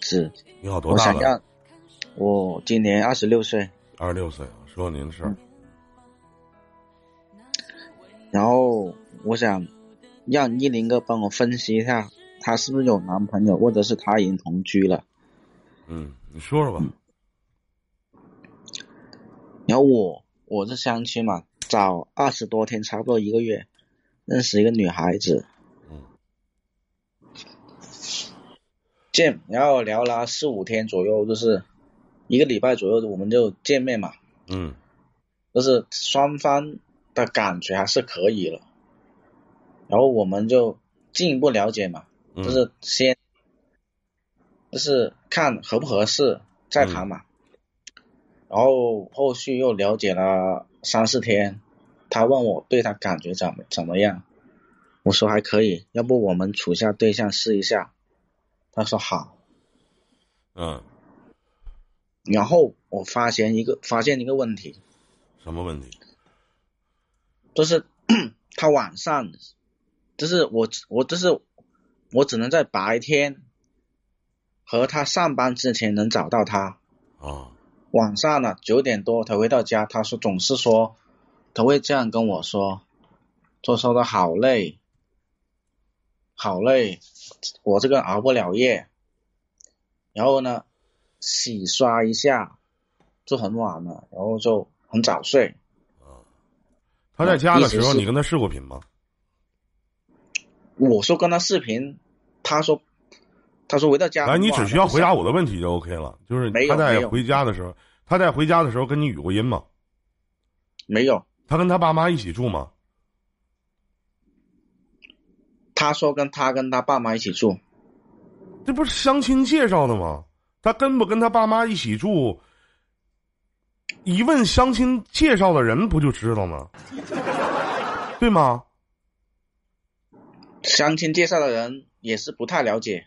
子。你好，多大了？我想要，我今年二十六岁，二十六岁，说您的事儿。然后我想让一林哥帮我分析一下，她是不是有男朋友，或者是她已经同居了。嗯，你说说吧。然后我我是相亲嘛，找二十多天，差不多一个月，认识一个女孩子。见，然后聊了四五天左右，就是一个礼拜左右，我们就见面嘛。嗯。就是双方的感觉还是可以了，然后我们就进一步了解嘛，就是先，就是看合不合适再谈嘛。然后后续又了解了三四天，他问我对他感觉怎么怎么样，我说还可以，要不我们处下对象试一下。他说好。嗯。然后我发现一个发现一个问题。什么问题？就是 他晚上，就是我我就是我只能在白天和他上班之前能找到他。啊。晚上呢九点多他回到家，他说总是说他会这样跟我说，说说的好累，好累，我这个熬不了夜。然后呢，洗刷一下就很晚了，然后就。很早睡，啊，他在家的时候，你跟他视过频吗？我说跟他视频，他说，他说回到家，来，你只需要回答我的问题就 OK 了。就是他在回家的时候，他在回家的时候跟你语过音吗？没有。他跟他爸妈一起住吗？他说跟他跟他爸妈一起住，这不是相亲介绍的吗？他跟不跟他爸妈一起住？一问相亲介绍的人不就知道吗？对吗？相亲介绍的人也是不太了解，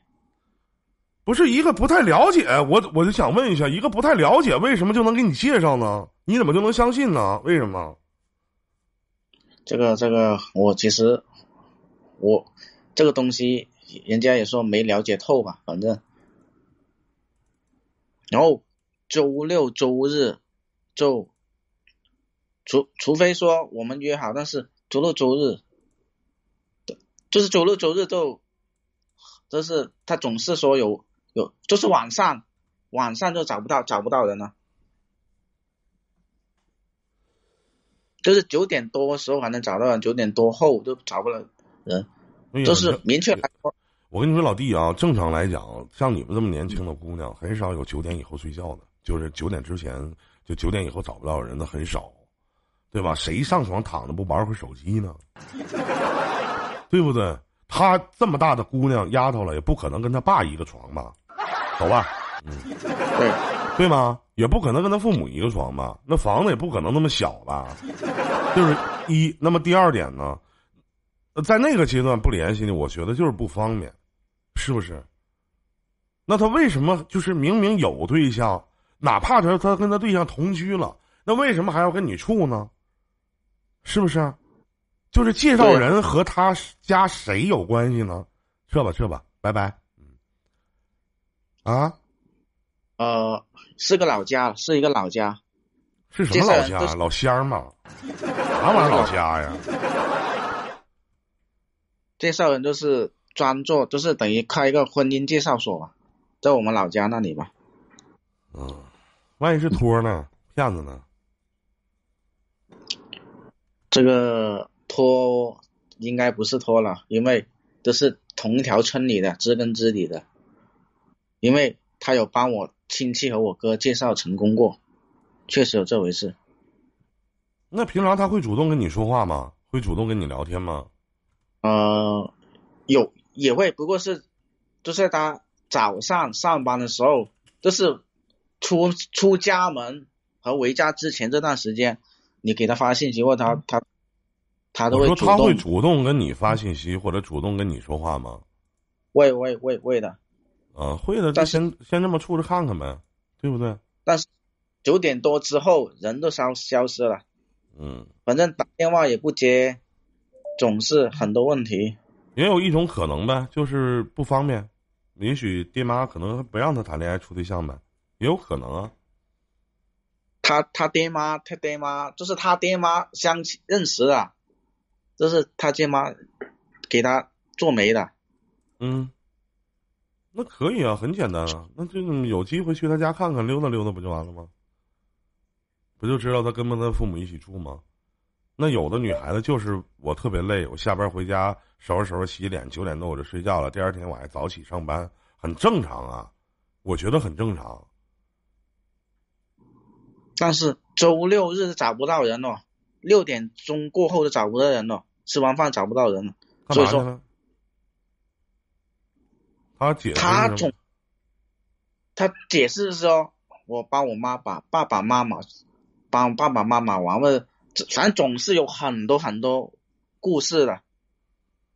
不是一个不太了解，我我就想问一下，一个不太了解，为什么就能给你介绍呢？你怎么就能相信呢？为什么？这个这个，我其实我这个东西，人家也说没了解透吧，反正，然后周六周日。就除除非说我们约好，但是周六周日，就是周六周日就，就是他总是说有有，就是晚上晚上就找不到找不到人了，就是九点多时候还能找到人，九点多后就找不了人，就是明确来说。我跟你说，老弟啊，正常来讲，像你们这么年轻的姑娘，很少有九点以后睡觉的，就是九点之前。就九点以后找不到人的很少，对吧？谁上床躺着不玩会手机呢？对不对？她这么大的姑娘丫头了，也不可能跟她爸一个床吧？走吧，嗯，对对吗？也不可能跟她父母一个床吧？那房子也不可能那么小吧？就是一，那么第二点呢，在那个阶段不联系你，我觉得就是不方便，是不是？那他为什么就是明明有对象？哪怕他他跟他对象同居了，那为什么还要跟你处呢？是不是？就是介绍人和他家谁有关系呢？撤吧撤吧，拜拜。啊？呃，是个老家，是一个老家。是什么老家？老乡嘛？啥玩意儿老家呀？介绍人就是专做，就是等于开一个婚姻介绍所，在我们老家那里吧。嗯。万一是托呢？骗子呢？这个托应该不是托了，因为都是同一条村里的，知根知底的。因为他有帮我亲戚和我哥介绍成功过，确实有这回事。那平常他会主动跟你说话吗？会主动跟你聊天吗？呃，有也会，不过是就是他早上上班的时候，就是。出出家门和回家之前这段时间，你给他发信息或他他他都会。说他会主动跟你发信息或者主动跟你说话吗？会会会会的。啊，会的。但先先这么处着看看呗，对不对？但是九点多之后人都消消失了。嗯。反正打电话也不接，总是很多问题。也有一种可能呗，就是不方便。也许爹妈可能不让他谈恋爱处对象呗，也有可能啊。他他爹妈，他爹妈就是他爹妈相认识的，这是他爹妈给他做媒的。嗯，那可以啊，很简单啊，那就有机会去他家看看，溜达溜达不就完了吗？不就知道他跟不跟他父母一起住吗？那有的女孩子就是我特别累，我下班回家收拾收拾洗脸，九点多我就睡觉了，第二天我还早起上班，很正常啊，我觉得很正常。但是周六日找不到人了，六点钟过后就找不到人了，吃完饭找不到人了。所以说，他解他总他解释是说，我帮我妈把爸爸妈妈帮爸爸妈妈完了，反正总是有很多很多故事的。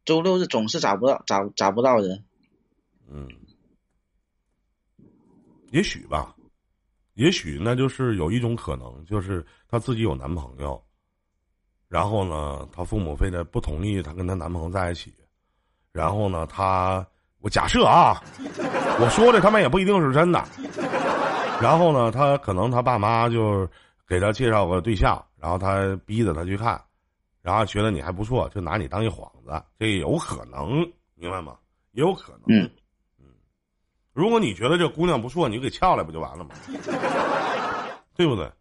周六日总是找不到找找不到人。嗯，也许吧。也许那就是有一种可能，就是她自己有男朋友，然后呢，她父母非得不同意她跟她男朋友在一起，然后呢，她我假设啊，我说的他们也不一定是真的，然后呢，她可能她爸妈就给他介绍个对象，然后他逼着他去看，然后觉得你还不错，就拿你当一幌子，这有可能，明白吗？也有可能。嗯如果你觉得这姑娘不错，你就给撬来不就完了吗？对不对？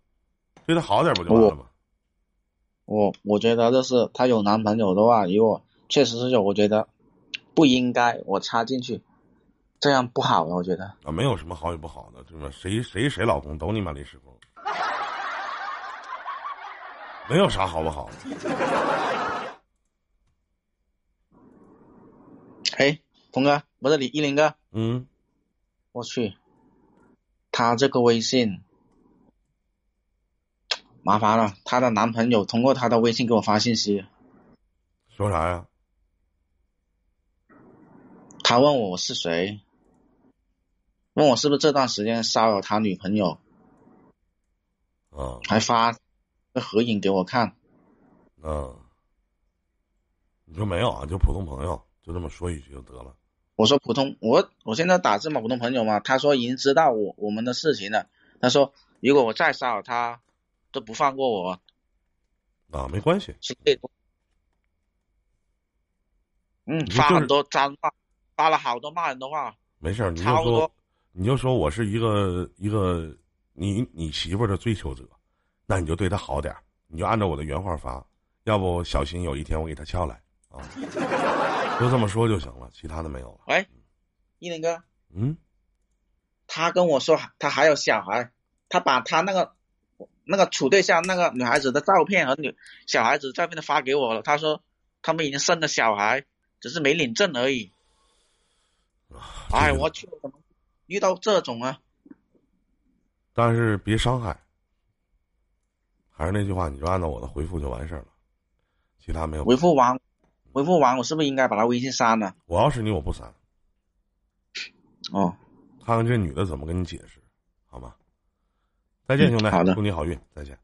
对她好点不就完了吗？我我觉得就是她有男朋友的话，如果确实是有，我觉得不应该我插进去，这样不好，我觉得啊，没有什么好与不好的，对吧？谁谁谁老公都你妈李世峰，没有啥好不好。哎，鹏哥，我是李一林哥，嗯。我去，他这个微信。麻烦了，她的男朋友通过她的微信给我发信息，说啥呀？他问我我是谁，问我是不是这段时间骚扰他女朋友，啊，还发个合影给我看，嗯，你说没有啊？就普通朋友，就这么说一句就得了。我说普通，我我现在打字嘛普通朋友嘛。他说已经知道我我们的事情了。他说如果我再骚扰他，都不放过我。啊，没关系。嗯，发很多脏话，发了好多骂人的话。没事，你就说，你就说我是一个一个你你媳妇的追求者，那你就对他好点你就按照我的原话发，要不小心有一天我给他撬来啊。就这么说就行了，其他的没有了。喂，一林哥，嗯，他跟我说他还有小孩，他把他那个那个处对象那个女孩子的照片和女小孩子照片都发给我了。他说他们已经生了小孩，只是没领证而已。哎，我去，怎么遇到这种啊？但是别伤害，还是那句话，你就按照我的回复就完事儿了，其他没有。回复完。回复完，我是不是应该把他微信删了？我要是你，我不删。哦，看看这女的怎么跟你解释，好吗？再见，兄弟，好的，祝你好运，再见。